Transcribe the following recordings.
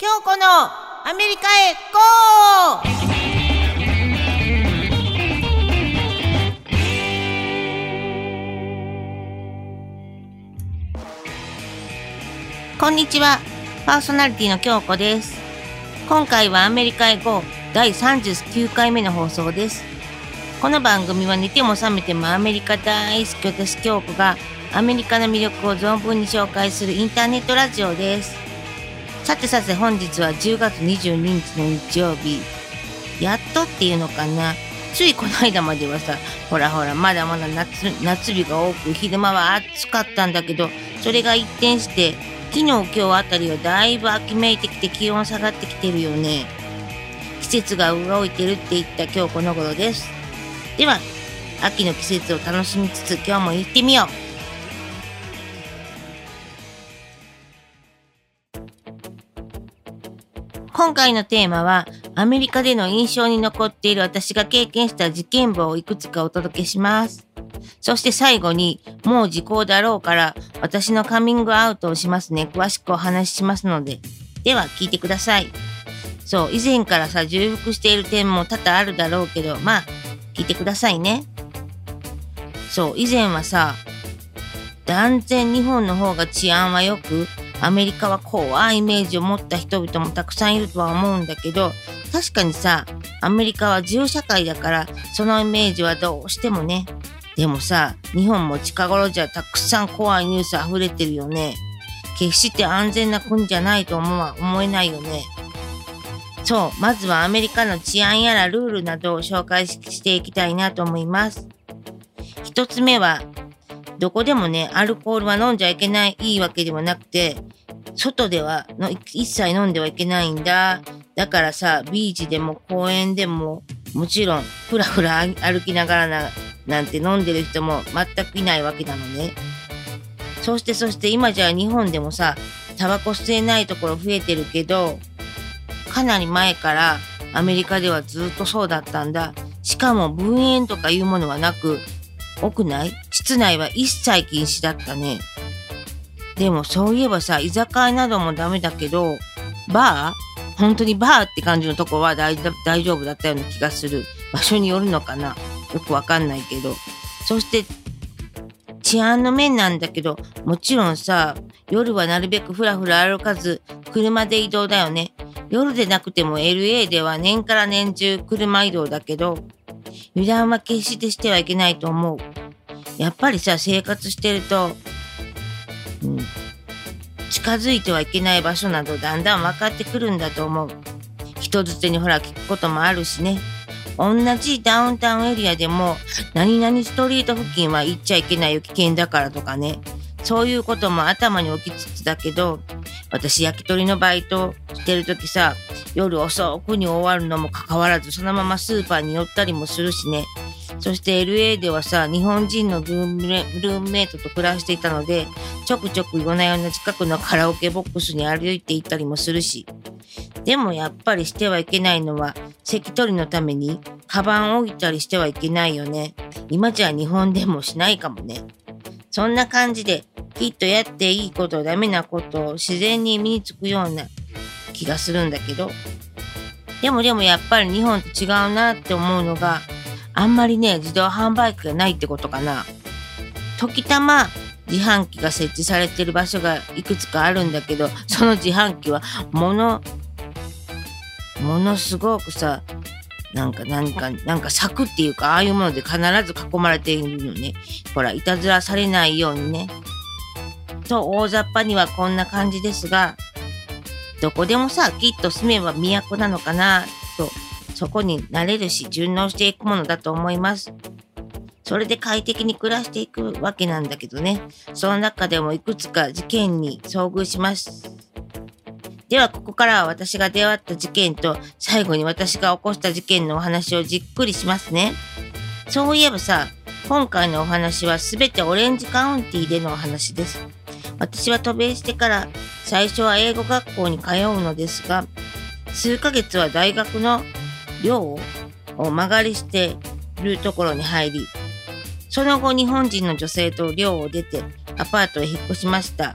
京子のアメリカへゴー！こんにちは。パーソナリティの京子です。今回はアメリカへ GO 第39回目の放送です。この番組は寝ても覚めてもアメリカ大好き私京子がアメリカの魅力を存分に紹介するインターネットラジオです。さてさて本日は10月22日の日曜日。やっとっていうのかな。ついこの間まではさ、ほらほら、まだまだ夏、夏日が多く、昼間は暑かったんだけど、それが一転して、昨日今日あたりはだいぶ秋めいてきて気温下がってきてるよね。季節が動いてるって言った今日この頃です。では、秋の季節を楽しみつつ今日も行ってみよう。今回のテーマは、アメリカでの印象に残っている私が経験した事件簿をいくつかお届けします。そして最後に、もう時効だろうから、私のカミングアウトをしますね。詳しくお話ししますので。では、聞いてください。そう、以前からさ、重複している点も多々あるだろうけど、まあ、聞いてくださいね。そう、以前はさ、断然日本の方が治安は良く、アメリカは怖いイメージを持った人々もたくさんいるとは思うんだけど、確かにさ、アメリカは自由社会だから、そのイメージはどうしてもね。でもさ、日本も近頃じゃたくさん怖いニュース溢れてるよね。決して安全な国じゃないと思う思えないよね。そう、まずはアメリカの治安やらルールなどを紹介していきたいなと思います。一つ目は、どこでもね、アルコールは飲んじゃいけない、いいわけではなくて、外ではの一切飲んではいけないんだ。だからさ、ビーチでも公園でも、もちろん、ふらふら歩きながらな、なんて飲んでる人も全くいないわけなのね。そしてそして今じゃあ日本でもさ、タバコ吸えないところ増えてるけど、かなり前からアメリカではずっとそうだったんだ。しかも分煙とかいうものはなく、屋内室内は一切禁止だったね。でもそういえばさ、居酒屋などもダメだけど、バー？本当にバーって感じのとこは大丈夫だったような気がする。場所によるのかな？よくわかんないけど。そして、治安の面なんだけど、もちろんさ、夜はなるべくふらふら歩かず、車で移動だよね。夜でなくても LA では年から年中車移動だけど、油断は決してしてはいけないと思う。やっぱりさ、生活してると、うん、近づいてはいけない場所などだんだん分かってくるんだと思う。人づてにほら聞くこともあるしね。同じダウンタウンエリアでも、何々ストリート付近は行っちゃいけないよ、危険だからとかね。そういうことも頭に置きつつだけど、私焼き鳥のバイトしてる時さ、夜遅くに終わるのもかかわらずそのままスーパーに寄ったりもするしね。そして LA ではさ、日本人のルームルームメイトと暮らしていたので、ちょくちょく夜な夜な近くのカラオケボックスに歩いていったりもするし。でもやっぱりしてはいけないのは、席取のためにカバンを置いたりしてはいけないよね。今じゃ日本でもしないかもね。そんな感じで、きっとやっていいこと、ダメなことを自然に身につくような気がするんだけど。でもでもやっぱり日本と違うなって思うのが、あんまりね、自動販売機がないってことかな。時たま自販機が設置されてる場所がいくつかあるんだけど、その自販機はもの、ものすごくさ、なんか何か、なんか柵っていうか、ああいうもので必ず囲まれているのね。ほら、いたずらされないようにね。と、大雑把にはこんな感じですが、どこでもさ、きっと住めば都なのかな、と、そこに慣れるし、順応していくものだと思います。それで快適に暮らしていくわけなんだけどね。その中でもいくつか事件に遭遇します。では、ここからは私が出会った事件と、最後に私が起こした事件のお話をじっくりしますね。そういえばさ、今回のお話はすべてオレンジカウンティでのお話です。私は渡米してから最初は英語学校に通うのですが、数ヶ月は大学の寮を間借りしているところに入り、その後日本人の女性と寮を出てアパートへ引っ越しました。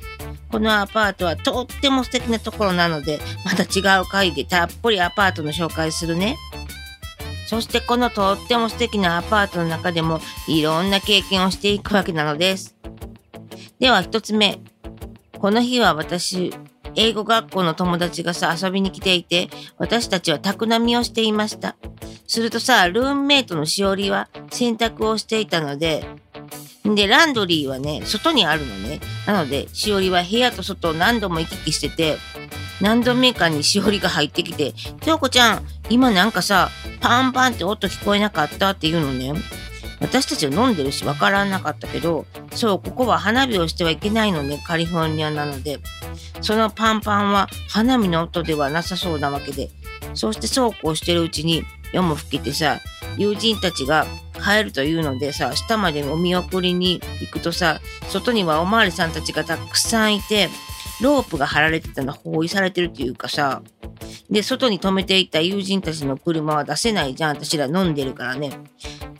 このアパートはとっても素敵なところなので、また違う回でたっぷりアパートの紹介するね。そしてこのとっても素敵なアパートの中でもいろんな経験をしていくわけなのです。では一つ目。この日は私、英語学校の友達がさ、遊びに来ていて、私たちは宅飲みをしていました。するとさ、ルームメイトのしおりは洗濯をしていたので、で、ランドリーはね、外にあるのね。なので、しおりは部屋と外を何度も行き来してて、何度目かにしおりが入ってきて、京子ちゃん、今なんかさ、パンパンって音聞こえなかったって言うのね。私たちは飲んでるし分からなかったけど、そう、ここは花火をしてはいけないのね、カリフォルニアなので。そのパンパンは花火の音ではなさそうなわけで、そうしてそうこうしてるうちに夜も更けてさ、友人たちが帰るというのでさ、下までお見送りに行くとさ、外にはおまわりさんたちがたくさんいて、ロープが張られてたの包囲されてるっていうかさ、で、外に止めていた友人たちの車は出せないじゃん。私ら飲んでるからね。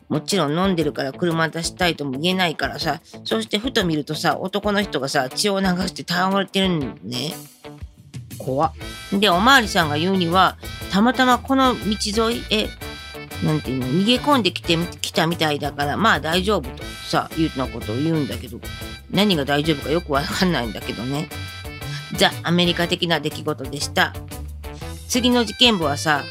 もちろん飲んでるから車出したいとも言えないからさ、そしてふと見るとさ、男の人がさ、血を流して倒れてるんね。怖で、おまわりさんが言うには、たまたまこの道沿いへ、なんていうの、逃げ込んできて、きたみたいだから、まあ大丈夫とさ、いうのことを言うんだけど、何が大丈夫かよくわかんないんだけどね。ザ・アメリカ的な出来事でした。次の事件簿はさ、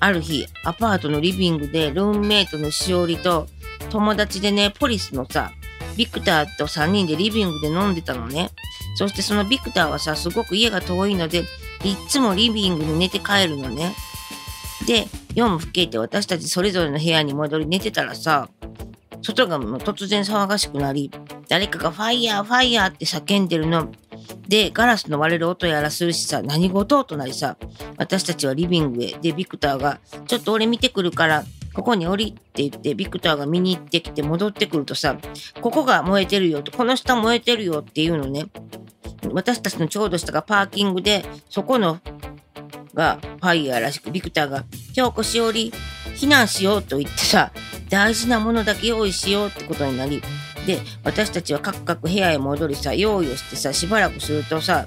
ある日、アパートのリビングでルームメイトのしおりと友達でね、ポリスのさ、ビクターと3人でリビングで飲んでたのね。そしてそのビクターはさ、すごく家が遠いので、いっつもリビングに寝て帰るのね。で、夜も更けて私たちそれぞれの部屋に戻り寝てたらさ、外がもう突然騒がしくなり、誰かがファイヤー、ファイヤーって叫んでるの。で、ガラスの割れる音やらするしさ、何事となりさ、私たちはリビングへ。で、ビクターが、ちょっと俺見てくるから、ここに降りって言って、ビクターが見に行ってきて戻ってくるとさ、ここが燃えてるよと、この下燃えてるよっていうのね。私たちのちょうど下がパーキングで、そこのがファイヤーらしく、ビクターが、今日しおり、避難しようと言ってさ、大事なものだけ用意しようってことになり、で、私たちはカクカク部屋へ戻りさ、用意をしてさ、しばらくするとさ、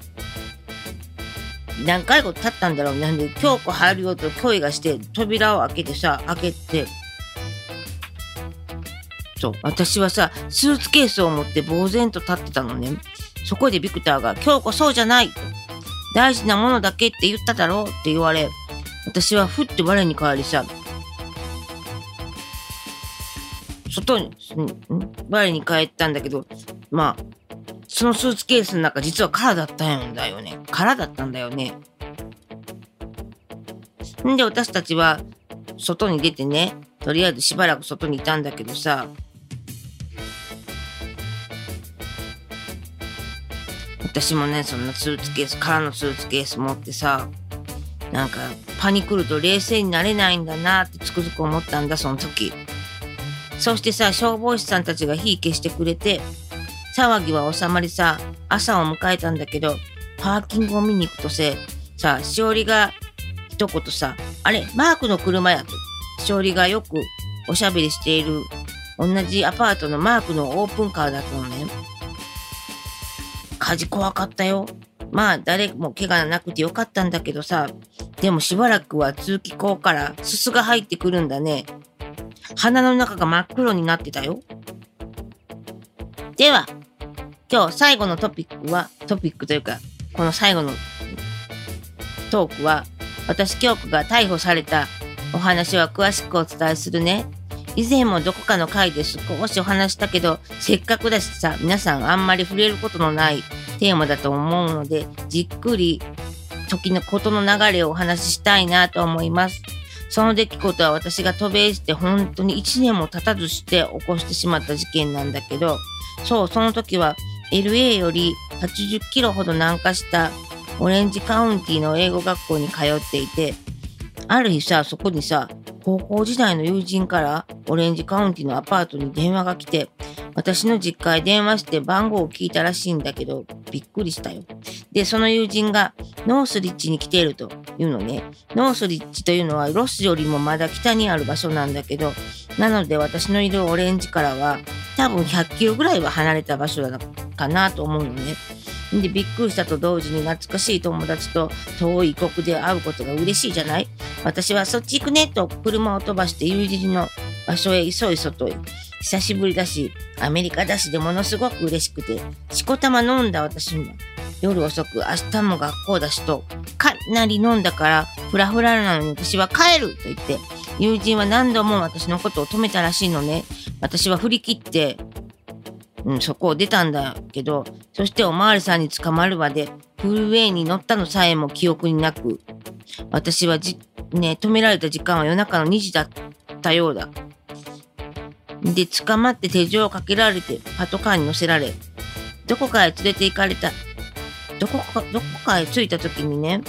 何回も経ったんだろうなんで、京子入るよと声がして、扉を開けてさ、開けて、そう、私はさ、スーツケースを持って呆然と立ってたのね。そこでビクターが、京子そうじゃないと大事なものだけって言っただろうって言われ、私はふって我に返りさ、外に、我に帰ったんだけど、まあ、そのスーツケースの中実は空だったんだよね。空だったんだよね。んで私たちは外に出てね、とりあえずしばらく外にいたんだけどさ、私もね、そんなスーツケース、空のスーツケース持ってさ、なんかパニクると冷静になれないんだなってつくづく思ったんだ、その時。そしてさ、消防士さんたちが火消してくれて、騒ぎは収まりさ、朝を迎えたんだけど、パーキングを見に行くとせ、さ、しおりが一言さ、あれ、マークの車やと。しおりがよくおしゃべりしている同じアパートのマークのオープンカーだったのね。火事怖かったよ。まあ誰も怪我なくてよかったんだけどさ、でもしばらくは通気口からすすが入ってくるんだね。鼻の中が真っ黒になってたよ。では、今日最後のトピックは、トピックというか、この最後のトークは、私京子が逮捕されたお話は詳しくお伝えするね。以前もどこかの回で少しお話したけど、せっかくだしさ、皆さんあんまり触れることのないテーマだと思うので、じっくり時のことの流れをお話ししたいなと思います。その出来事は私が渡米して本当に1年も経たずして起こしてしまった事件なんだけど、そう、その時は LA より80キロほど南下したオレンジカウンティの英語学校に通っていて、ある日さ、そこにさ、高校時代の友人からオレンジカウンティのアパートに電話が来て、私の実家へ電話して番号を聞いたらしいんだけど、びっくりしたよ。で、その友人がノースリッジに来ているというのね。ノースリッジというのはロスよりもまだ北にある場所なんだけど、なので私のいるオレンジからは多分100キロぐらいは離れた場所だかなと思うのね。で、びっくりしたと同時に懐かしい友達と遠い異国で会うことが嬉しいじゃない？私はそっち行くねと車を飛ばして友人の場所へ急い外へ。久しぶりだし、アメリカだしでものすごく嬉しくて、しこたま飲んだ私も、夜遅く明日も学校だしと、かなり飲んだから、ふらふらなのに私は帰ると言って、友人は何度も私のことを止めたらしいのね。私は振り切って、うん、そこを出たんだけど、そしておまわりさんに捕まるまで、フルウェイに乗ったのさえも記憶になく、私はじ、ね、止められた時間は夜中の2時だったようだ。で、捕まって手錠をかけられて、パトカーに乗せられ、どこかへ連れて行かれた。どこか、どこかへ着いた時にね、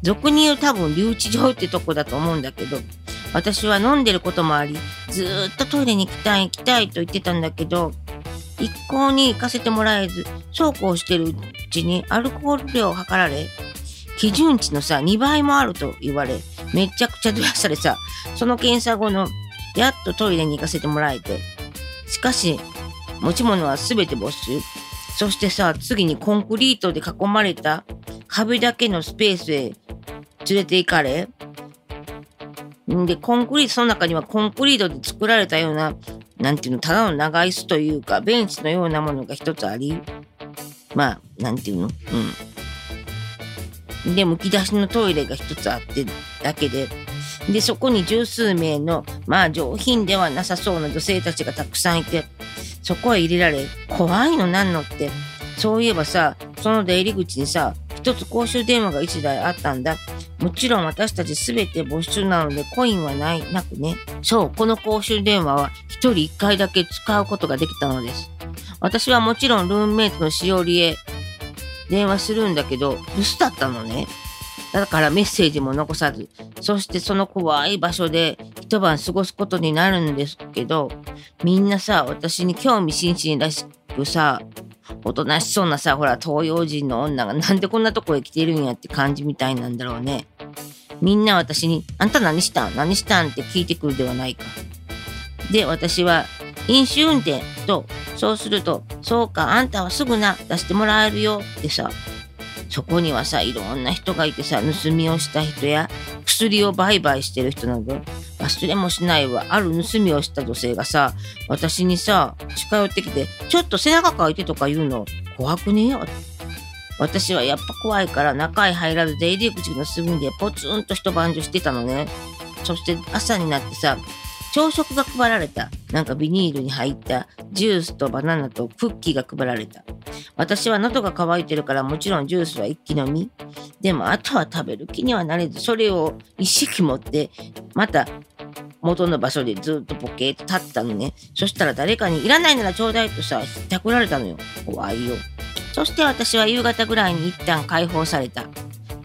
俗に言う多分留置場ってとこだと思うんだけど、私は飲んでることもあり、ずっとトイレに行きたい行きたいと言ってたんだけど、一向に行かせてもらえず、そうこうしてるうちにアルコール量を測られ、基準値のさ、2倍もあると言われ、めちゃくちゃどやされさ、その検査後の、やっとトイレに行かせてもらえて。しかし、持ち物は全て没収。そしてさ、次にコンクリートで囲まれた壁だけのスペースへ連れて行かれ、んで、コンクリート、その中にはコンクリートで作られたような、なんていうの、ただの長椅子というか、ベンチのようなものが一つあり、まあ、なんていうの？うん。で、むき出しのトイレが一つあってだけで、で、そこに十数名の、まあ上品ではなさそうな女性たちがたくさんいて、そこへ入れられ、怖いのなんのって。そういえばさ、その出入り口にさ、一つ公衆電話が一台あったんだ。もちろん私たちすべて没収なのでコインはない、なくね。そう、この公衆電話は一人一回だけ使うことができたのです。私はもちろんルームメイトのしおりへ電話するんだけど、留守だったのね。だからメッセージも残さず、そしてその怖い場所で一晩過ごすことになるんですけど、みんなさ、私に興味津々らしくさ、おとなしそうなさ、ほら、東洋人の女がなんでこんなとこへ来てるんやって感じみたいなんだろうね。みんな私に、あんた何したん？何したん？って聞いてくるではないか。で、私は、飲酒運転と、そうすると、そうか、あんたはすぐな、出してもらえるよってさ、そこにはさ、いろんな人がいてさ、盗みをした人や、薬を売買してる人など、忘れもしないわ。ある盗みをした女性がさ、私にさ、近寄ってきて、ちょっと背中かいてとか言うの、怖くねえよ。私はやっぱ怖いから中へ入らず出入り口の隅でポツンと一晩中してたのね。そして朝になってさ、朝食が配られた。なんかビニールに入ったジュースとバナナとクッキーが配られた。私は喉が渇いてるからもちろんジュースは一気飲み。でもあとは食べる気にはなれず、それを一式持って、また元の場所でずっとポケーと立ったのね。そしたら誰かにいらないならちょうだいとさ、ひったくられたのよ。怖いよ。そして私は夕方ぐらいに一旦解放された。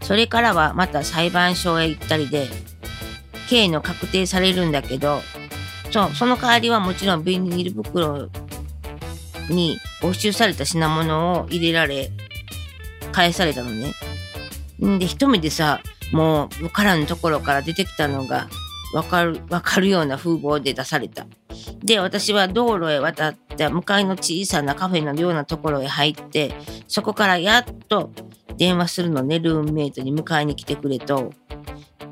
それからはまた裁判所へ行ったりで、刑の確定されるんだけど、そう、その代わりはもちろんビニール袋に没収された品物を入れられ、返されたのね。んで、一目でさ、もう、からのところから出てきたのが、わかる、わかるような風貌で出された。で、私は道路へ渡って向かいの小さなカフェのようなところへ入って、そこからやっと電話するのね、ルームメイトに迎えに来てくれと。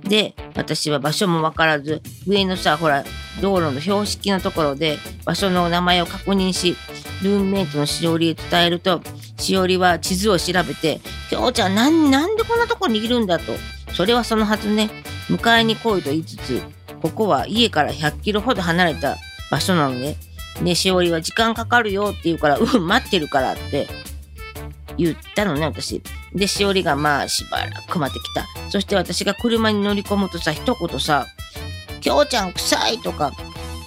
で、私は場所もわからず、上のさ、ほら、道路の標識のところで場所の名前を確認し、ルームメイトのしおりへ伝えると、しおりは地図を調べて、きょうちゃん、なんでこんなとこにいるんだと。それはそのはずね。迎えに来いと言いつつ、ここは家から100キロほど離れた場所なのね。で、しおりは時間かかるよって言うから、うん、待ってるからって言ったのね、私。で、しおりがまあしばらく待ってきた。そして私が車に乗り込むとさ、一言さ、きょうちゃん臭いとか、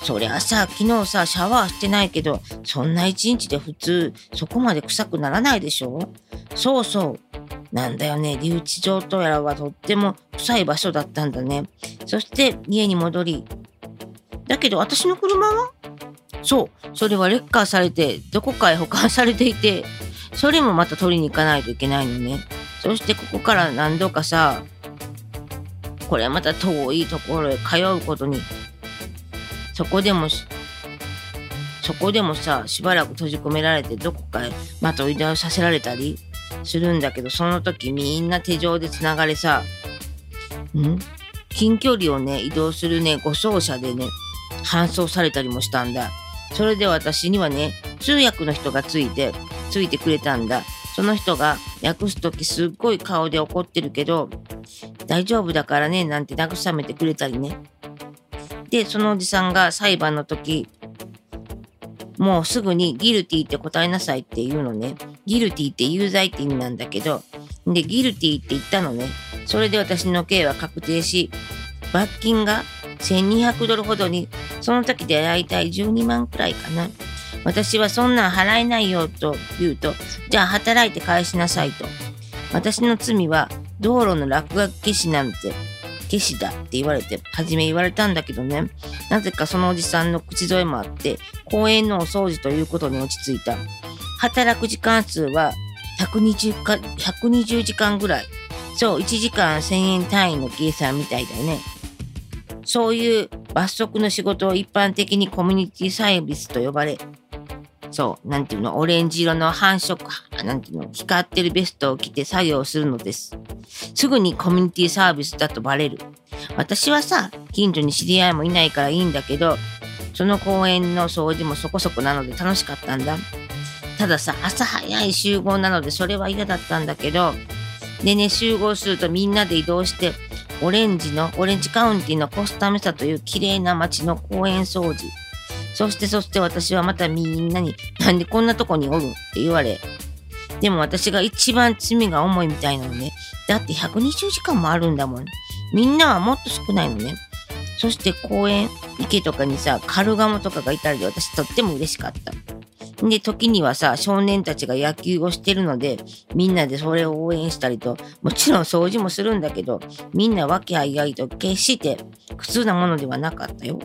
そりゃさ、昨日さ、シャワーしてないけど、そんな一日で普通、そこまで臭くならないでしょそうそう。なんだよね、留置場とやらはとっても臭い場所だったんだね。そして家に戻り。だけど私の車は？そう、それはレッカーされて、どこかへ保管されていて、それもまた取りに行かないといけないのね。そしてここから何度かさ、これまた遠いところへ通うことにそこでもそこでもさしばらく閉じ込められてどこかへまた移動させられたりするんだけどその時みんな手錠でつながれさん？近距離をね移動するね護送車でね搬送されたりもしたんだ。それで私にはね通訳の人がついてついてくれたんだ。その人が訳す時すっごい顔で怒ってるけど大丈夫だからねなんて慰めてくれたりね。でそのおじさんが裁判の時もうすぐにギルティって答えなさいって言うのね。ギルティって有罪って意味なんだけど、で、ギルティって言ったのね。それで私の刑は確定し、罰金が1200ドルほどに、その時で大体12万くらいかな。私はそんなん払えないよと言うと、じゃあ働いて返しなさいと。私の罪は道路の落書き消しなんて消しだって言われて、初め言われたんだけどね。なぜかそのおじさんの口添えもあって、公園のお掃除ということに落ち着いた。働く時間数は120か120時間ぐらい。そう、1時間1000円単位の計算みたいだね。そういう罰則の仕事を一般的にコミュニティサービスと呼ばれ、そう、なんていうの、オレンジ色の繁殖、なんていうの、光ってるベストを着て作業するのです。すぐにコミュニティサービスだとバレる。私はさ、近所に知り合いもいないからいいんだけど、その公園の掃除もそこそこなので楽しかったんだ。たださ、朝早い集合なのでそれは嫌だったんだけど、でね、集合するとみんなで移動して、オレンジの、オレンジカウンティのコスタメサという綺麗な街の公園掃除。そしてそして私はまたみんなに、なんでこんなとこにおるって言われ。でも私が一番罪が重いみたいなのね。だって120時間もあるんだもん。みんなはもっと少ないのね。そして公園、池とかにさ、カルガモとかがいたりで私とっても嬉しかった。で、時にはさ、少年たちが野球をしてるので、みんなでそれを応援したりと、もちろん掃除もするんだけど、みんな和気あいあいと決して苦痛なものではなかったよ。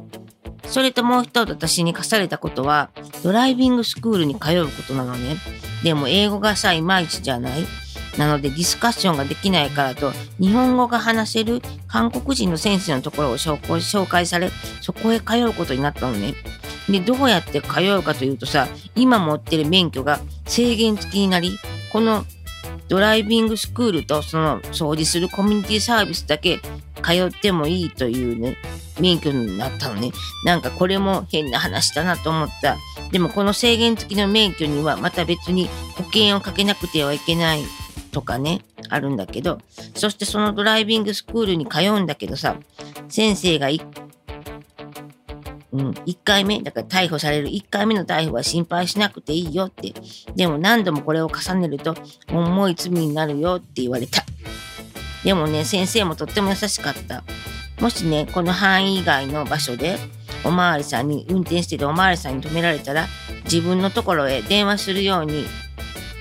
それともう一つ私に課されたことは、ドライビングスクールに通うことなのね。でも英語がさ、いまいちじゃないなのでディスカッションができないからと、日本語が話せる韓国人の先生のところを紹介され、そこへ通うことになったのね。で、どうやって通うかというとさ、今持ってる免許が制限付きになり、このドライビングスクールとその掃除するコミュニティサービスだけ通ってもいいというね、免許になったのね。なんかこれも変な話だなと思った。でもこの制限付きの免許にはまた別に保険をかけなくてはいけないとかね、あるんだけど、そしてそのドライビングスクールに通うんだけどさ、先生がうん、1回目、だから逮捕される1回目の逮捕は心配しなくていいよって。でも何度もこれを重ねると重い罪になるよって言われた。でもね、先生もとっても優しかった。もしね、この範囲以外の場所で、おまわりさんに、運転してておまわりさんに止められたら、自分のところへ電話するように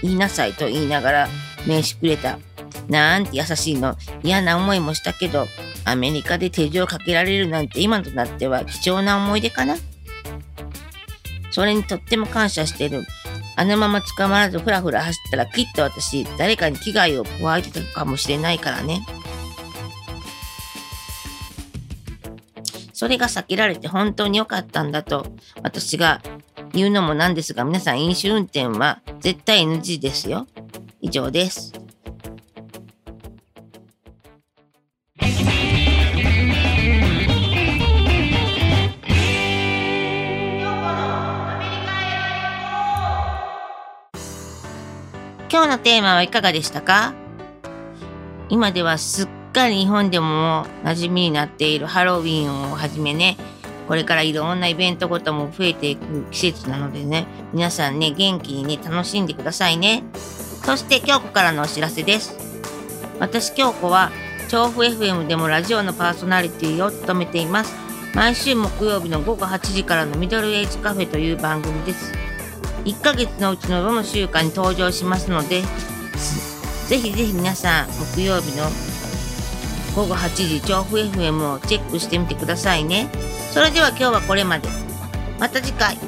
言いなさいと言いながら名刺くれた。なんて優しいの。嫌な思いもしたけど、アメリカで手錠をかけられるなんて今となっては貴重な思い出かな？それにとっても感謝してる。あのまま捕まらずふらふら走ったらきっと私誰かに危害を加えてたかもしれないからね。それが避けられて本当に良かったんだと私が言うのもなんですが皆さん飲酒運転は絶対 NG ですよ。以上です。テーマはいかがでしたか？今ではすっかり日本でも馴染みになっているハロウィンをはじめね、これからいろんなイベントごとも増えていく季節なのでね、皆さんね、元気にね、楽しんでくださいね。そして京子からのお知らせです。私京子は調布 FM でもラジオのパーソナリティを務めています。毎週木曜日の午後8時からのミドルエイジカフェという番組です。1ヶ月のうちのどの週間に登場しますので、ぜひぜひ皆さん、木曜日の午後8時、調布 FM をチェックしてみてくださいね。それでは今日はこれまで。また次回。